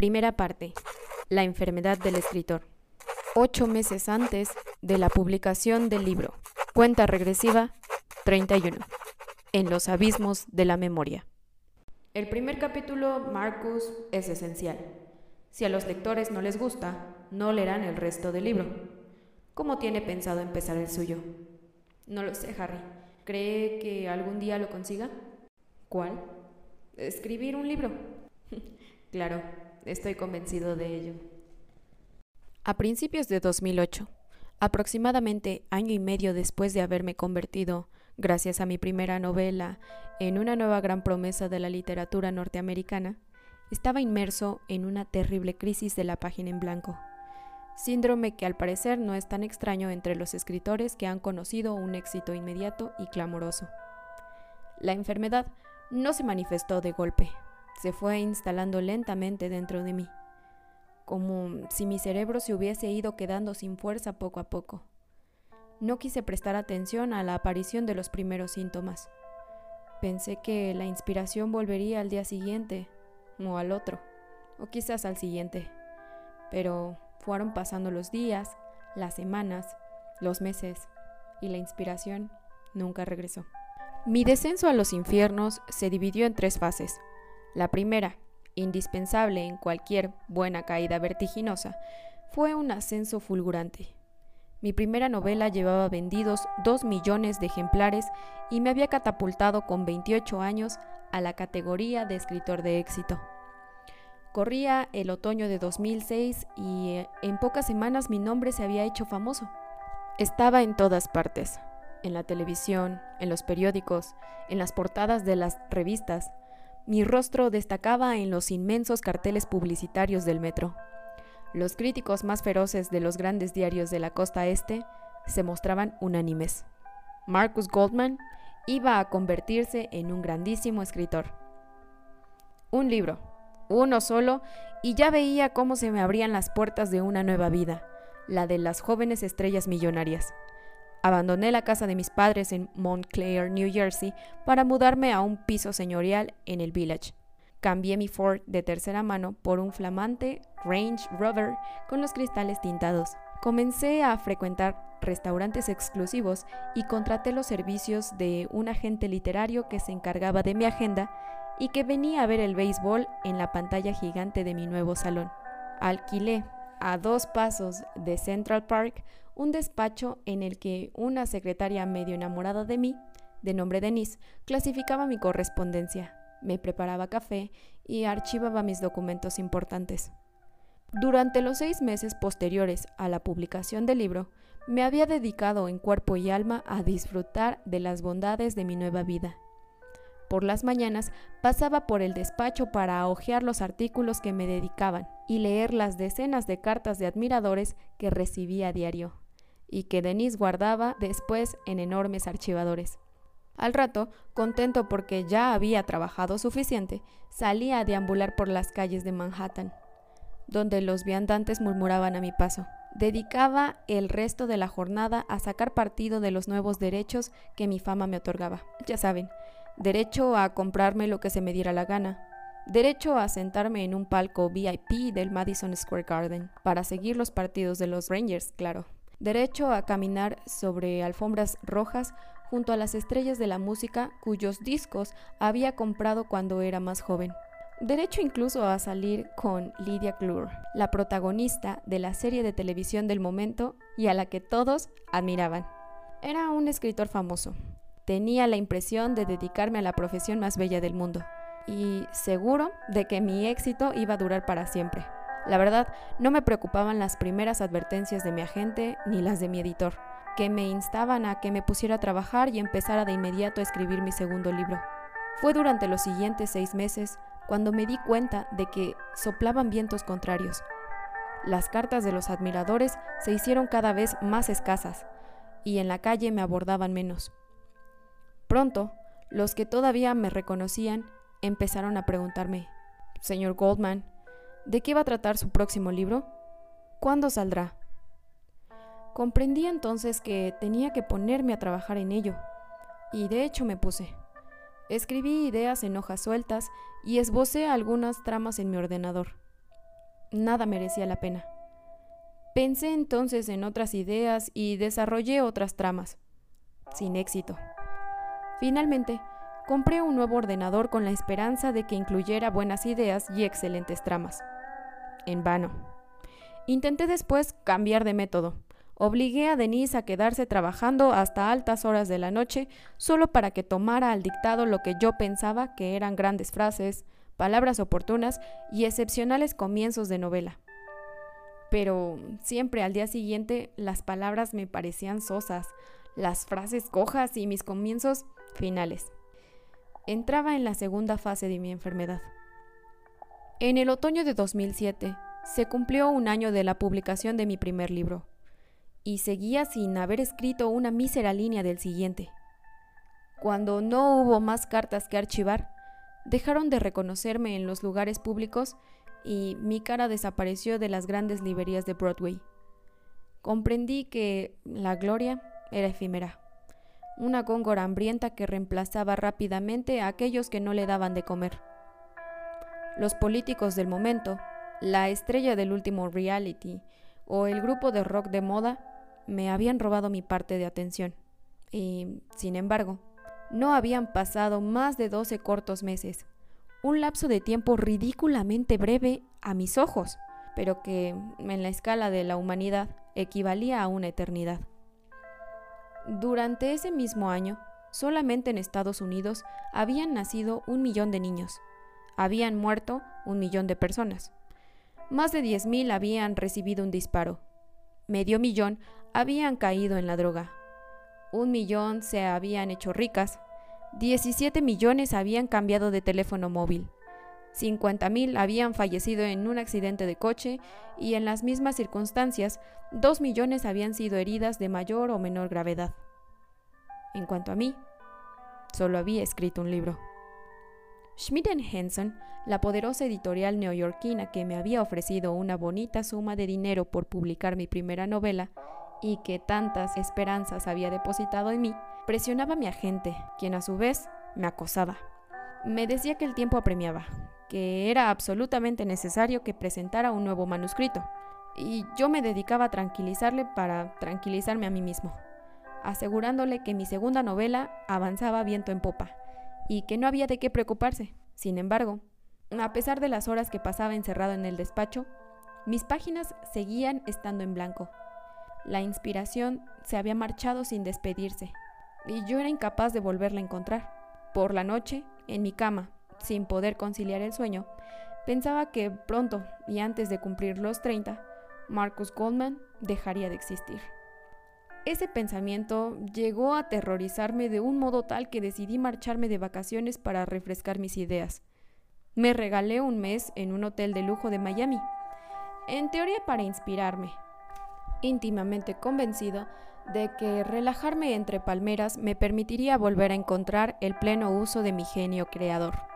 Primera parte. La enfermedad del escritor. Ocho meses antes de la publicación del libro. Cuenta regresiva 31. En los abismos de la memoria. El primer capítulo, Marcus, es esencial. Si a los lectores no les gusta, no leerán el resto del libro. ¿Cómo tiene pensado empezar el suyo? No lo sé, Harry. ¿Cree que algún día lo consiga? ¿Cuál? Escribir un libro. claro, estoy convencido de ello. A principios de 2008, aproximadamente año y medio después de haberme convertido, gracias a mi primera novela, en una nueva gran promesa de la literatura norteamericana, estaba inmerso en una terrible crisis de la página en blanco. Síndrome que al parecer no es tan extraño entre los escritores que han conocido un éxito inmediato y clamoroso. La enfermedad no se manifestó de golpe, se fue instalando lentamente dentro de mí, como si mi cerebro se hubiese ido quedando sin fuerza poco a poco. No quise prestar atención a la aparición de los primeros síntomas. Pensé que la inspiración volvería al día siguiente, o al otro, o quizás al siguiente. Pero fueron pasando los días, las semanas, los meses, y la inspiración nunca regresó. Mi descenso a los infiernos se dividió en tres fases. La primera, indispensable en cualquier buena caída vertiginosa, fue un ascenso fulgurante. Mi primera novela llevaba vendidos dos millones de ejemplares y me había catapultado con 28 años a la categoría de escritor de éxito. Corría el otoño de 2006 y eh, en pocas semanas mi nombre se había hecho famoso. Estaba en todas partes, en la televisión, en los periódicos, en las portadas de las revistas. Mi rostro destacaba en los inmensos carteles publicitarios del metro. Los críticos más feroces de los grandes diarios de la costa este se mostraban unánimes. Marcus Goldman iba a convertirse en un grandísimo escritor. Un libro, uno solo, y ya veía cómo se me abrían las puertas de una nueva vida, la de las jóvenes estrellas millonarias. Abandoné la casa de mis padres en Montclair, New Jersey, para mudarme a un piso señorial en el Village. Cambié mi Ford de tercera mano por un flamante Range Rover con los cristales tintados. Comencé a frecuentar restaurantes exclusivos y contraté los servicios de un agente literario que se encargaba de mi agenda y que venía a ver el béisbol en la pantalla gigante de mi nuevo salón. Alquilé a dos pasos de Central Park un despacho en el que una secretaria medio enamorada de mí, de nombre Denise, clasificaba mi correspondencia, me preparaba café y archivaba mis documentos importantes. Durante los seis meses posteriores a la publicación del libro, me había dedicado en cuerpo y alma a disfrutar de las bondades de mi nueva vida. Por las mañanas pasaba por el despacho para hojear los artículos que me dedicaban y leer las decenas de cartas de admiradores que recibía a diario y que Denise guardaba después en enormes archivadores. Al rato, contento porque ya había trabajado suficiente, salía a deambular por las calles de Manhattan, donde los viandantes murmuraban a mi paso. Dedicaba el resto de la jornada a sacar partido de los nuevos derechos que mi fama me otorgaba. Ya saben, derecho a comprarme lo que se me diera la gana, derecho a sentarme en un palco VIP del Madison Square Garden para seguir los partidos de los Rangers, claro derecho a caminar sobre alfombras rojas junto a las estrellas de la música cuyos discos había comprado cuando era más joven. Derecho incluso a salir con Lydia Clure, la protagonista de la serie de televisión del momento y a la que todos admiraban. Era un escritor famoso. Tenía la impresión de dedicarme a la profesión más bella del mundo y seguro de que mi éxito iba a durar para siempre. La verdad, no me preocupaban las primeras advertencias de mi agente ni las de mi editor, que me instaban a que me pusiera a trabajar y empezara de inmediato a escribir mi segundo libro. Fue durante los siguientes seis meses cuando me di cuenta de que soplaban vientos contrarios. Las cartas de los admiradores se hicieron cada vez más escasas y en la calle me abordaban menos. Pronto, los que todavía me reconocían empezaron a preguntarme, Señor Goldman, ¿De qué va a tratar su próximo libro? ¿Cuándo saldrá? Comprendí entonces que tenía que ponerme a trabajar en ello, y de hecho me puse. Escribí ideas en hojas sueltas y esbocé algunas tramas en mi ordenador. nada merecía la pena. Pensé entonces en otras ideas y desarrollé otras tramas, sin éxito. Finalmente, compré un nuevo ordenador con la esperanza de que incluyera buenas ideas y excelentes tramas. En vano. Intenté después cambiar de método. Obligué a Denise a quedarse trabajando hasta altas horas de la noche solo para que tomara al dictado lo que yo pensaba que eran grandes frases, palabras oportunas y excepcionales comienzos de novela. Pero siempre al día siguiente las palabras me parecían sosas, las frases cojas y mis comienzos finales. Entraba en la segunda fase de mi enfermedad. En el otoño de 2007 se cumplió un año de la publicación de mi primer libro y seguía sin haber escrito una mísera línea del siguiente. Cuando no hubo más cartas que archivar, dejaron de reconocerme en los lugares públicos y mi cara desapareció de las grandes librerías de Broadway. Comprendí que la gloria era efímera, una góngora hambrienta que reemplazaba rápidamente a aquellos que no le daban de comer. Los políticos del momento, la estrella del último reality o el grupo de rock de moda me habían robado mi parte de atención. Y, sin embargo, no habían pasado más de 12 cortos meses, un lapso de tiempo ridículamente breve a mis ojos, pero que en la escala de la humanidad equivalía a una eternidad. Durante ese mismo año, solamente en Estados Unidos habían nacido un millón de niños, habían muerto un millón de personas, más de 10.000 habían recibido un disparo, medio millón habían caído en la droga. Un millón se habían hecho ricas. 17 millones habían cambiado de teléfono móvil. 50.000 habían fallecido en un accidente de coche y en las mismas circunstancias, 2 millones habían sido heridas de mayor o menor gravedad. En cuanto a mí, solo había escrito un libro. Schmidt Henson, la poderosa editorial neoyorquina que me había ofrecido una bonita suma de dinero por publicar mi primera novela, y que tantas esperanzas había depositado en mí, presionaba a mi agente, quien a su vez me acosaba. Me decía que el tiempo apremiaba, que era absolutamente necesario que presentara un nuevo manuscrito, y yo me dedicaba a tranquilizarle para tranquilizarme a mí mismo, asegurándole que mi segunda novela avanzaba viento en popa, y que no había de qué preocuparse. Sin embargo, a pesar de las horas que pasaba encerrado en el despacho, mis páginas seguían estando en blanco, la inspiración se había marchado sin despedirse, y yo era incapaz de volverla a encontrar. Por la noche, en mi cama, sin poder conciliar el sueño, pensaba que pronto, y antes de cumplir los 30, Marcus Goldman dejaría de existir. Ese pensamiento llegó a aterrorizarme de un modo tal que decidí marcharme de vacaciones para refrescar mis ideas. Me regalé un mes en un hotel de lujo de Miami, en teoría para inspirarme, íntimamente convencido de que relajarme entre palmeras me permitiría volver a encontrar el pleno uso de mi genio creador.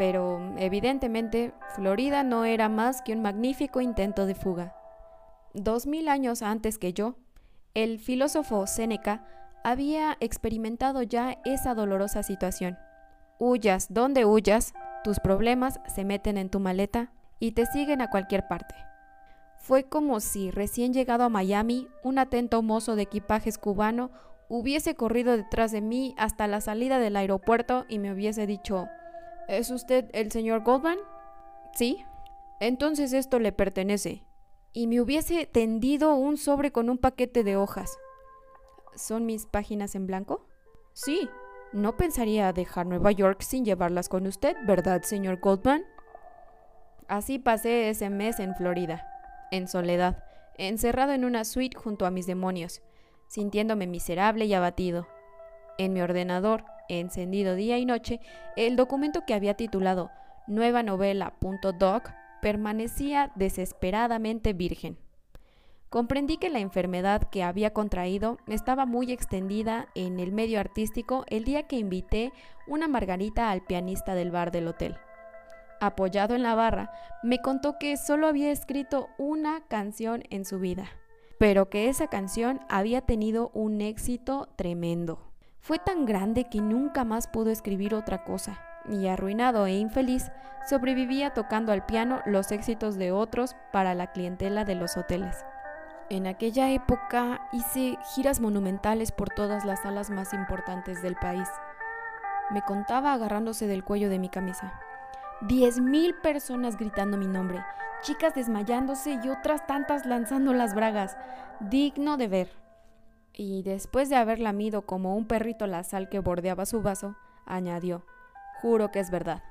Pero, evidentemente, Florida no era más que un magnífico intento de fuga. Dos mil años antes que yo, el filósofo Séneca había experimentado ya esa dolorosa situación. Huyas donde huyas, tus problemas se meten en tu maleta y te siguen a cualquier parte. Fue como si recién llegado a Miami, un atento mozo de equipajes cubano hubiese corrido detrás de mí hasta la salida del aeropuerto y me hubiese dicho, ¿Es usted el señor Goldman? Sí. Entonces esto le pertenece. Y me hubiese tendido un sobre con un paquete de hojas. ¿Son mis páginas en blanco? Sí. No pensaría dejar Nueva York sin llevarlas con usted, ¿verdad, señor Goldman? Así pasé ese mes en Florida en soledad, encerrado en una suite junto a mis demonios, sintiéndome miserable y abatido. En mi ordenador, encendido día y noche, el documento que había titulado Nueva Novela.doc permanecía desesperadamente virgen. Comprendí que la enfermedad que había contraído estaba muy extendida en el medio artístico el día que invité una margarita al pianista del bar del hotel apoyado en la barra, me contó que solo había escrito una canción en su vida, pero que esa canción había tenido un éxito tremendo. Fue tan grande que nunca más pudo escribir otra cosa. y arruinado e infeliz, sobrevivía tocando al piano los éxitos de otros para la clientela de los hoteles. En aquella época hice giras monumentales por todas las salas más importantes del país. Me contaba agarrándose del cuello de mi camisa. Diez mil personas gritando mi nombre, chicas desmayándose y otras tantas lanzando las bragas. Digno de ver. Y después de haber lamido como un perrito la sal que bordeaba su vaso, añadió, juro que es verdad.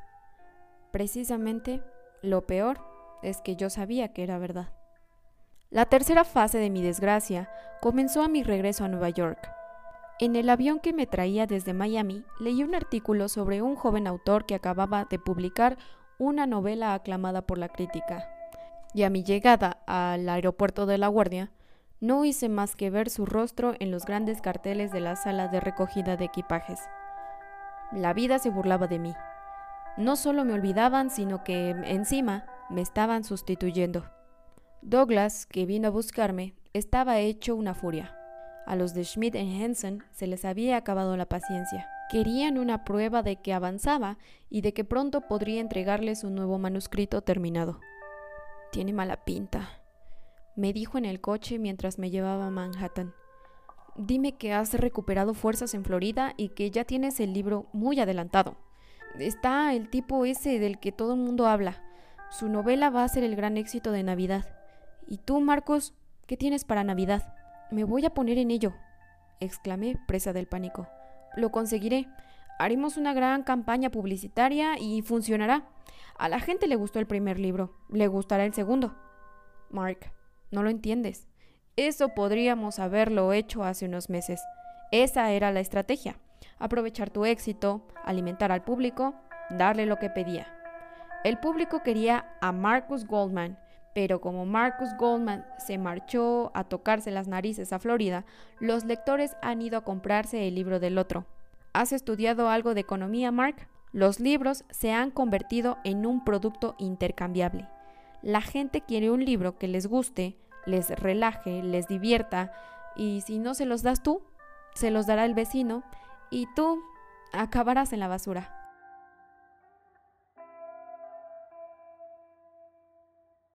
Precisamente, lo peor es que yo sabía que era verdad. La tercera fase de mi desgracia comenzó a mi regreso a Nueva York. En el avión que me traía desde Miami leí un artículo sobre un joven autor que acababa de publicar una novela aclamada por la crítica. Y a mi llegada al aeropuerto de La Guardia, no hice más que ver su rostro en los grandes carteles de la sala de recogida de equipajes. La vida se burlaba de mí. No solo me olvidaban, sino que encima me estaban sustituyendo. Douglas, que vino a buscarme, estaba hecho una furia. A los de Schmidt y Henson se les había acabado la paciencia. Querían una prueba de que avanzaba y de que pronto podría entregarles un nuevo manuscrito terminado. Tiene mala pinta, me dijo en el coche mientras me llevaba a Manhattan. Dime que has recuperado fuerzas en Florida y que ya tienes el libro muy adelantado. Está el tipo ese del que todo el mundo habla. Su novela va a ser el gran éxito de Navidad. ¿Y tú, Marcos, qué tienes para Navidad? Me voy a poner en ello, exclamé, presa del pánico. Lo conseguiré. Haremos una gran campaña publicitaria y funcionará. A la gente le gustó el primer libro, le gustará el segundo. Mark, no lo entiendes. Eso podríamos haberlo hecho hace unos meses. Esa era la estrategia. Aprovechar tu éxito, alimentar al público, darle lo que pedía. El público quería a Marcus Goldman pero como Marcus Goldman se marchó a tocarse las narices a Florida, los lectores han ido a comprarse el libro del otro. ¿Has estudiado algo de economía, Mark? Los libros se han convertido en un producto intercambiable. La gente quiere un libro que les guste, les relaje, les divierta, y si no se los das tú, se los dará el vecino, y tú acabarás en la basura.